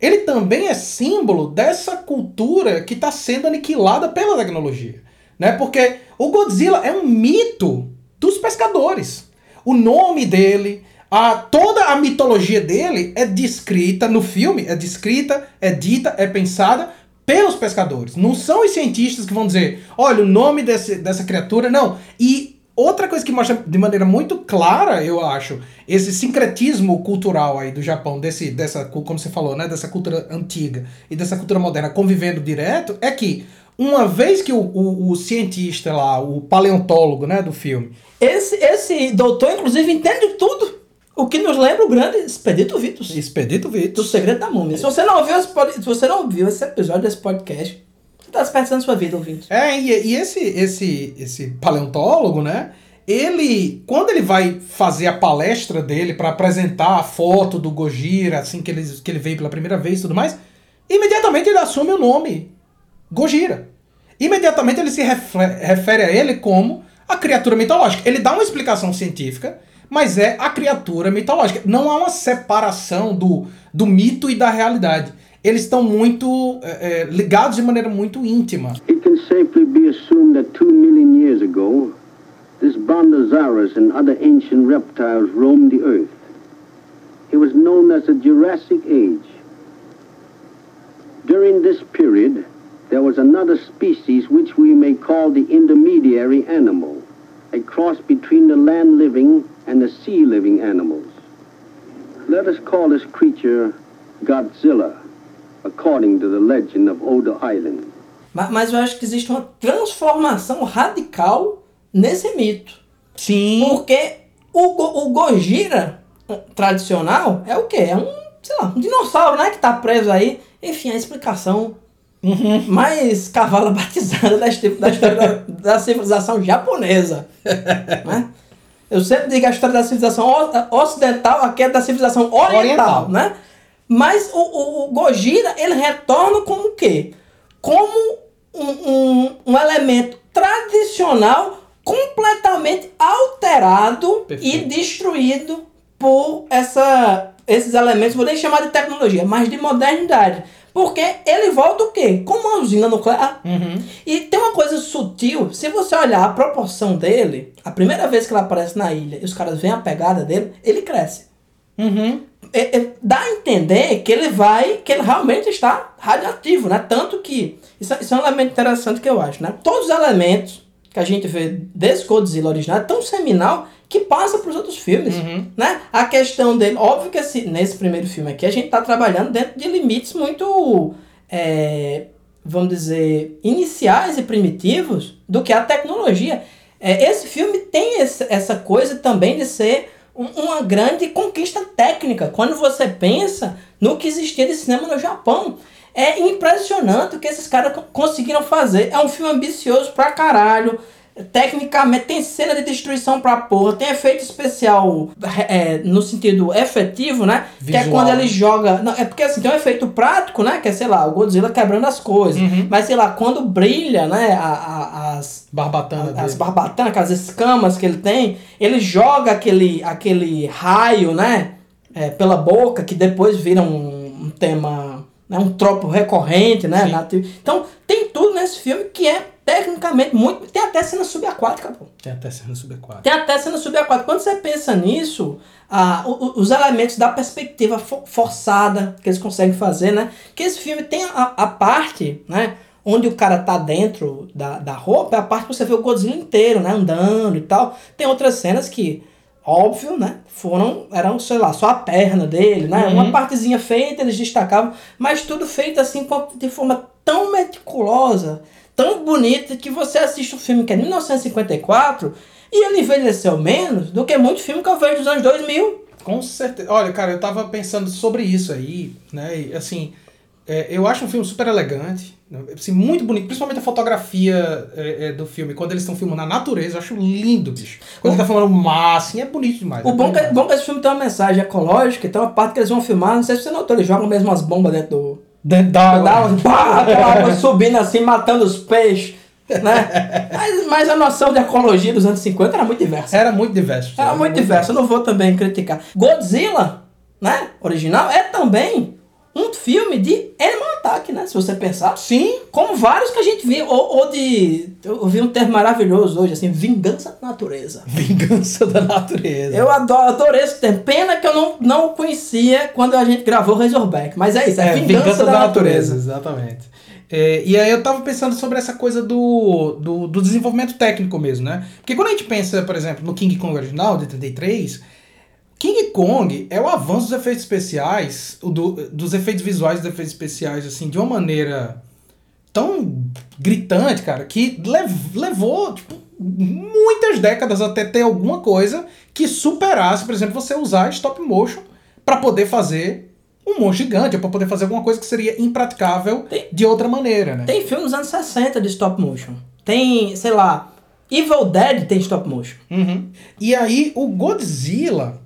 ele também é símbolo dessa cultura que está sendo aniquilada pela tecnologia. Né? Porque o Godzilla é um mito dos pescadores. O nome dele, a, toda a mitologia dele é descrita no filme, é descrita, é dita, é pensada pelos pescadores. Não são os cientistas que vão dizer, olha, o nome desse, dessa criatura, não. E Outra coisa que mostra de maneira muito clara, eu acho, esse sincretismo cultural aí do Japão, desse, dessa, como você falou, né, dessa cultura antiga e dessa cultura moderna convivendo direto, é que uma vez que o, o, o cientista lá, o paleontólogo, né, do filme... Esse, esse doutor, inclusive, entende tudo. O que nos lembra o grande Expedito Vitus. Expedito Vitus. Do Segredo da Múmia. Se você não ouviu esse, se você não ouviu esse episódio desse podcast, você tá desperdiçando sua vida, ouvinte. É, e, e esse, esse, esse paleontólogo, né? Ele, quando ele vai fazer a palestra dele para apresentar a foto do Gojira, assim que ele, que ele veio pela primeira vez e tudo mais, imediatamente ele assume o nome Gojira. Imediatamente ele se refere a ele como a criatura mitológica. Ele dá uma explicação científica, mas é a criatura mitológica. Não há uma separação do, do mito e da realidade. Eles estão muito é, é, ligados de maneira muito íntima. It can safely be assumed that two million years ago, this Bandasaurus and other ancient reptiles roamed the earth. It was known as the Jurassic Age. During this period, there was another species which we may call the intermediary animal, a cross between the land-living and the sea-living animals. Let us call this creature Godzilla, according to the legend of Oda Island. Mas, mas eu acho que existe uma transformação radical nesse mito. Sim. Porque o, o Gojira tradicional é o quê? É um, sei lá, um dinossauro, né? Que tá preso aí. Enfim, a explicação uhum. mais cavala batizada da, da história da, da civilização japonesa. né? Eu sempre digo a história da civilização ocidental, aqui é da civilização oriental, oriental. né? Mas o, o, o, Gojira, ele retorna como o quê? Como um, um, um elemento tradicional completamente alterado Perfeito. e destruído por essa, esses elementos, vou nem chamar de tecnologia, mas de modernidade. Porque ele volta o quê? Com uma usina nuclear. Uhum. E tem uma coisa sutil, se você olhar a proporção dele, a primeira vez que ele aparece na ilha e os caras veem a pegada dele, ele cresce. Uhum. É, é, dá a entender que ele vai, que ele realmente está radioativo, né? Tanto que, isso, isso é um elemento interessante que eu acho, né? Todos os elementos que a gente vê desse Godzilla original é tão seminal que passa para os outros filmes, uhum. né? A questão dele, óbvio que esse, nesse primeiro filme aqui a gente está trabalhando dentro de limites muito, é, vamos dizer, iniciais e primitivos do que a tecnologia. É, esse filme tem esse, essa coisa também de ser um, uma grande conquista técnica. Quando você pensa no que existia de cinema no Japão, é impressionante o que esses caras conseguiram fazer. É um filme ambicioso pra caralho Tecnicamente tem cena de destruição pra porra, tem efeito especial é, no sentido efetivo, né? Visual. Que é quando ele joga. Não, é porque assim, tem um efeito prático, né? Que é, sei lá, o Godzilla quebrando as coisas. Uhum. Mas sei lá, quando brilha, né? A, a, as. Barbatanas. As barbatanas, aquelas escamas que ele tem, ele joga aquele, aquele raio, né? É, pela boca, que depois vira um, um tema. Né, um tropo recorrente, né? Então, tem tudo nesse filme que é tecnicamente muito. Tem até cena subaquática, pô. Tem até cena subaquática. Tem até cena subaquática. Quando você pensa nisso, ah, os elementos da perspectiva forçada que eles conseguem fazer, né? Que esse filme tem a, a parte, né? Onde o cara tá dentro da, da roupa, é a parte que você vê o Godzilla inteiro, né? Andando e tal. Tem outras cenas que, óbvio, né? Foram, eram, sei lá, só a perna dele, né? Uhum. Uma partezinha feita, eles destacavam, mas tudo feito assim de forma tão meticulosa tão bonita que você assiste um filme que é de 1954 e ele envelheceu menos do que muito filme que eu vejo dos anos 2000. Com certeza. Olha, cara, eu tava pensando sobre isso aí, né? E, assim, é, eu acho um filme super elegante, né? assim, muito bonito, principalmente a fotografia é, é, do filme, quando eles estão filmando na natureza, eu acho lindo, bicho. Quando o, ele tá filmando o mar, assim, é bonito demais. O é bom, que, é, bom que esse filme tem uma mensagem ecológica, tem uma parte que eles vão filmar, não sei se você notou, eles jogam mesmo as bombas dentro do, Dentro d'água. Pá, aquela água subindo assim, matando os peixes. Né? mas, mas a noção de ecologia dos anos 50 era muito diversa. Era muito diverso. Era, era muito, muito diversa, eu não vou também criticar. Godzilla, né? Original, é também um filme de Animal Attack, né? Se você pensar. Sim. Como vários que a gente viu. Ou, ou de. Eu vi um termo maravilhoso hoje, assim, vingança da natureza. Vingança da natureza. Eu adoro, adorei esse termo. Pena que eu não, não conhecia quando a gente gravou Razorback. Mas é isso, é, é vingança, vingança da, da natureza. natureza. Exatamente. É, e aí eu tava pensando sobre essa coisa do, do, do, desenvolvimento técnico mesmo, né? Porque quando a gente pensa, por exemplo, no King Kong original, de 33, King Kong é o avanço dos efeitos especiais, do, dos efeitos visuais dos efeitos especiais, assim, de uma maneira tão gritante, cara, que lev levou, tipo, muitas décadas até ter alguma coisa que superasse, por exemplo, você usar stop motion para poder fazer um monstro gigante, pra poder fazer alguma coisa que seria impraticável tem, de outra maneira, né? Tem filmes dos anos 60 de stop motion. Tem, sei lá, Evil Dead tem stop motion. Uhum. E aí, o Godzilla,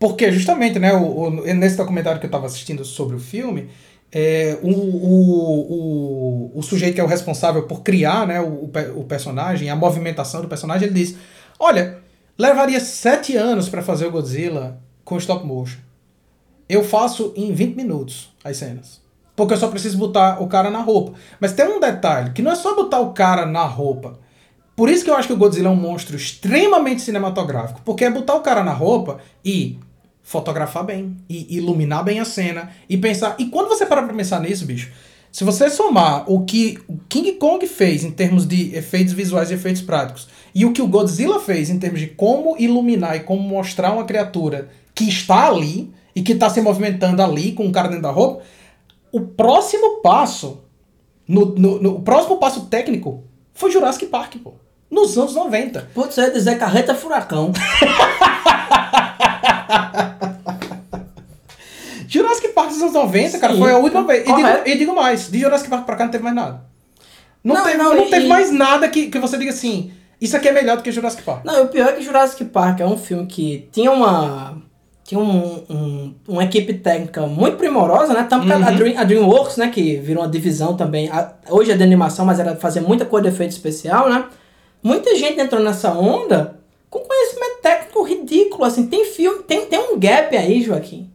porque justamente, né, o, o, nesse documentário que eu tava assistindo sobre o filme, é, o, o, o, o sujeito que é o responsável por criar né, o, o personagem, a movimentação do personagem, ele diz: Olha, levaria sete anos para fazer o Godzilla com stop motion. Eu faço em 20 minutos as cenas. Porque eu só preciso botar o cara na roupa. Mas tem um detalhe, que não é só botar o cara na roupa. Por isso que eu acho que o Godzilla é um monstro extremamente cinematográfico. Porque é botar o cara na roupa e fotografar bem, e iluminar bem a cena, e pensar. E quando você para pra pensar nisso, bicho, se você somar o que o King Kong fez em termos de efeitos visuais e efeitos práticos, e o que o Godzilla fez em termos de como iluminar e como mostrar uma criatura que está ali e que está se movimentando ali com o cara dentro da roupa, o próximo passo, no, no, no o próximo passo técnico foi Jurassic Park, pô. Nos anos 90. Putz, eu ia dizer carreta furacão. Jurassic Park dos anos 90, cara, foi a última vez. E digo, e digo, mais, de Jurassic Park pra cá não teve mais nada. Não, não teve, não, não teve mais nada que, que você diga assim, isso aqui é melhor do que Jurassic Park. Não, o pior é que Jurassic Park é um filme que tinha uma. Tinha um, um uma equipe técnica muito primorosa, né? Tanto que uhum. a, Dream, a DreamWorks, né? Que virou uma divisão também. A, hoje é de animação, mas era fazer muita coisa de efeito especial, né? Muita gente entrou nessa onda com conhecimento técnico ridículo. Assim, tem filme, tem, tem um gap aí, Joaquim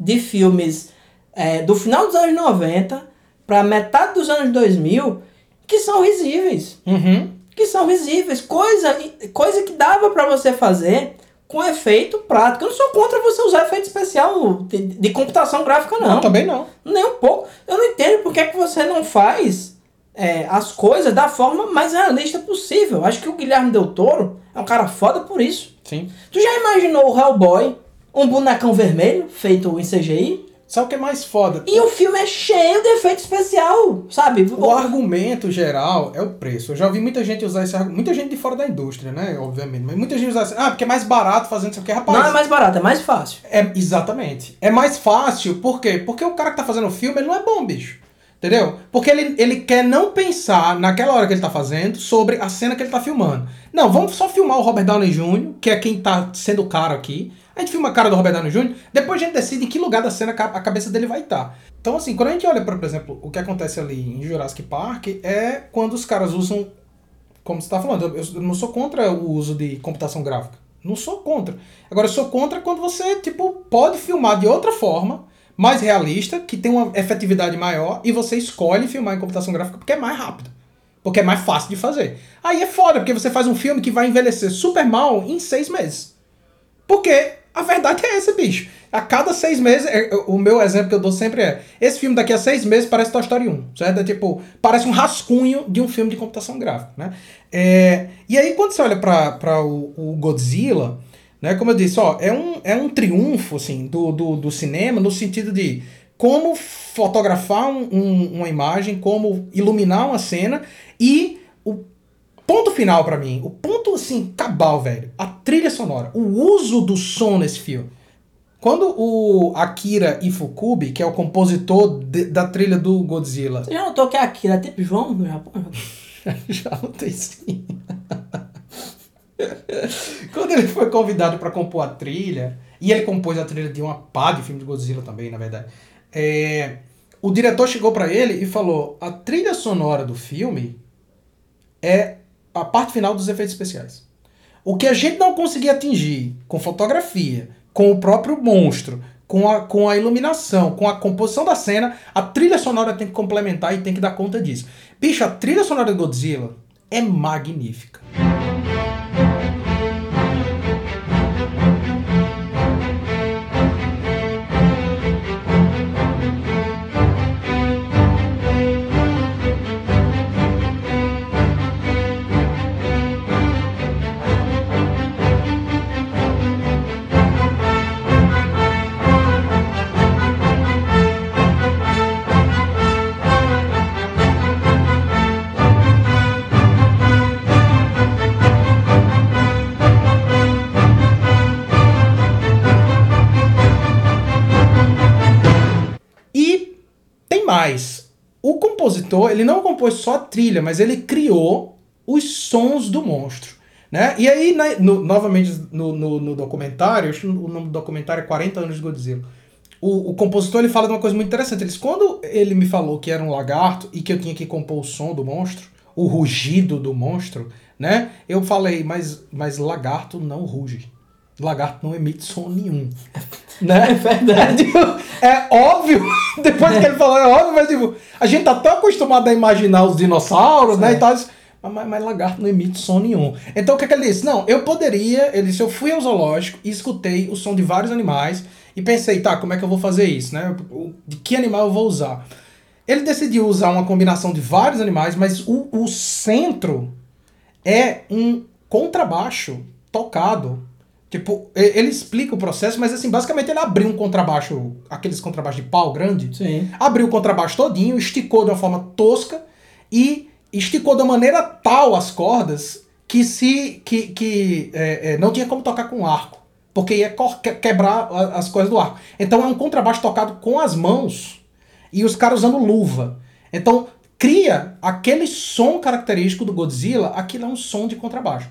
de filmes é, do final dos anos 90 para metade dos anos 2000 que são risíveis. Uhum. Que são risíveis. Coisa, coisa que dava para você fazer com efeito prático. Eu não sou contra você usar efeito especial de, de computação gráfica, não. Não, também não. Nem um pouco. Eu não entendo por que, é que você não faz é, as coisas da forma mais realista possível. Acho que o Guilherme Del Toro é um cara foda por isso. Sim. Tu já imaginou o Hellboy um bonecão vermelho feito em CGI. Sabe o que é mais foda? E o filme é cheio de efeito especial, sabe? O, argumento geral é o preço. Eu já vi muita gente usar esse argumento. Muita gente de fora da indústria, né? Obviamente. Mas muita gente usa assim. Ah, porque é mais barato fazendo isso aqui, rapaz. Não é mais barato, é mais fácil. É, exatamente. É mais fácil, por quê? Porque o cara que tá fazendo o filme, ele não é bom, bicho. Entendeu? Porque ele, ele quer não pensar naquela hora que ele tá fazendo sobre a cena que ele tá filmando. Não, vamos só filmar o Robert Downey Jr., que é quem tá sendo o cara aqui. A gente filma a cara do Robert Downey Jr., depois a gente decide em que lugar da cena a cabeça dele vai estar. Então, assim, quando a gente olha, para, por exemplo, o que acontece ali em Jurassic Park, é quando os caras usam, como você está falando, eu não sou contra o uso de computação gráfica. Não sou contra. Agora, eu sou contra quando você, tipo, pode filmar de outra forma, mais realista, que tem uma efetividade maior, e você escolhe filmar em computação gráfica porque é mais rápido. Porque é mais fácil de fazer. Aí é foda, porque você faz um filme que vai envelhecer super mal em seis meses. Porque a verdade é essa, bicho. A cada seis meses, é, o meu exemplo que eu dou sempre é: esse filme daqui a seis meses parece Toy Story 1, certo? É tipo, parece um rascunho de um filme de computação gráfica, né? É, e aí, quando você olha para o, o Godzilla, né, como eu disse, ó, é um, é um triunfo assim, do, do, do cinema no sentido de como fotografar um, um, uma imagem, como iluminar uma cena e ponto final para mim, o ponto assim, cabal, velho, a trilha sonora, o uso do som nesse filme. Quando o Akira Ifukube, que é o compositor de, da trilha do Godzilla. Você já notou que a Akira é tipo João no Japão? já notei sim. Quando ele foi convidado para compor a trilha, e ele compôs a trilha de uma pá de filme de Godzilla também, na verdade. É, o diretor chegou para ele e falou: a trilha sonora do filme é a parte final dos efeitos especiais. O que a gente não conseguia atingir com fotografia, com o próprio monstro, com a, com a iluminação, com a composição da cena, a trilha sonora tem que complementar e tem que dar conta disso. Bicho, a trilha sonora de Godzilla é magnífica. Compositor, ele não compôs só a trilha, mas ele criou os sons do monstro. Né? E aí, na, no, novamente, no, no, no documentário, acho o nome do documentário é 40 anos de Godzilla. O, o, compositor ele fala de uma coisa muito interessante. Ele, quando ele me falou que era um lagarto e que eu tinha que compor o som do monstro, o rugido do monstro, né? Eu falei, mas, mas lagarto não ruge. Lagarto não emite som nenhum. né? É verdade. É óbvio, depois que ele falou, é óbvio, mas tipo, a gente tá tão acostumado a imaginar os dinossauros, né? E tal, mas, mas, lagarto não emite som nenhum. Então o que, é que ele disse? Não, eu poderia. Ele disse: eu fui ao zoológico e escutei o som de vários animais e pensei, tá, como é que eu vou fazer isso, né? De que animal eu vou usar? Ele decidiu usar uma combinação de vários animais, mas o, o centro é um contrabaixo tocado. Tipo, ele explica o processo, mas assim, basicamente ele abriu um contrabaixo, aqueles contrabaixos de pau grande, Sim. abriu o contrabaixo todinho, esticou de uma forma tosca e esticou da maneira tal as cordas que se que, que é, é, não tinha como tocar com arco, porque ia quebrar as coisas do arco. Então é um contrabaixo tocado com as mãos e os caras usando luva. Então cria aquele som característico do Godzilla, aquilo é um som de contrabaixo.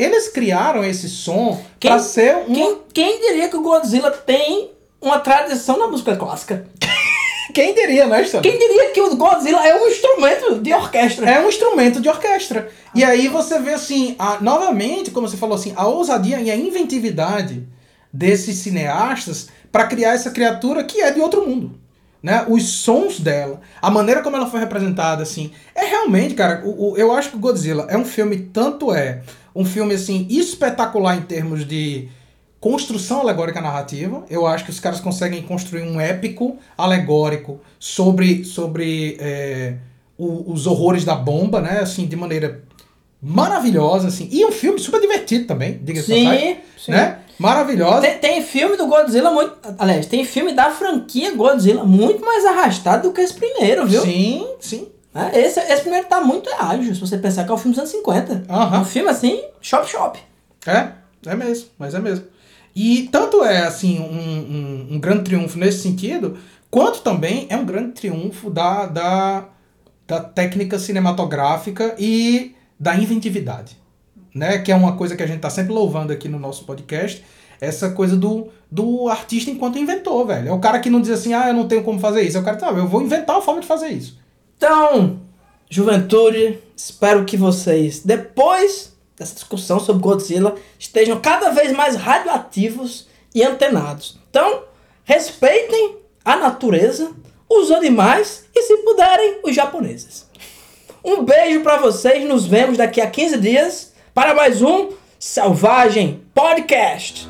Eles criaram esse som para ser um. Quem, quem diria que o Godzilla tem uma tradição na música clássica? Quem diria, né, Stan? Quem diria que o Godzilla é um instrumento de orquestra? É um instrumento de orquestra. E aí você vê assim, a, novamente, como você falou assim, a ousadia e a inventividade desses cineastas para criar essa criatura que é de outro mundo. Né? Os sons dela, a maneira como ela foi representada, assim, é realmente, cara, o, o, eu acho que o Godzilla é um filme, tanto é um filme assim espetacular em termos de construção alegórica narrativa. Eu acho que os caras conseguem construir um épico alegórico sobre, sobre é, o, os horrores da bomba, né? Assim, de maneira maravilhosa, assim. E um filme super divertido também, diga-se sim, passagem, sim. né? Maravilhosa. Tem, tem, filme do Godzilla muito... Aliás, tem filme da franquia Godzilla muito mais arrastado do que esse primeiro, viu? Sim, sim. Né? Esse, esse primeiro tá muito ágil, se você pensar que é um filme dos anos 50. Uhum. Um filme assim, shop shop. É, é mesmo, mas é mesmo. E tanto é assim um, um, um grande triunfo nesse sentido, quanto também é um grande triunfo da, da, da técnica cinematográfica e da inventividade. Né? Que é uma coisa que a gente está sempre louvando aqui no nosso podcast. Essa coisa do, do artista enquanto inventor, velho. É o cara que não diz assim, ah, eu não tenho como fazer isso. É o cara que, tá, eu vou inventar uma forma de fazer isso. Então, juventude, espero que vocês, depois dessa discussão sobre Godzilla, estejam cada vez mais radioativos e antenados. Então, respeitem a natureza, os animais e, se puderem, os japoneses. Um beijo para vocês, nos vemos daqui a 15 dias para mais um Selvagem Podcast.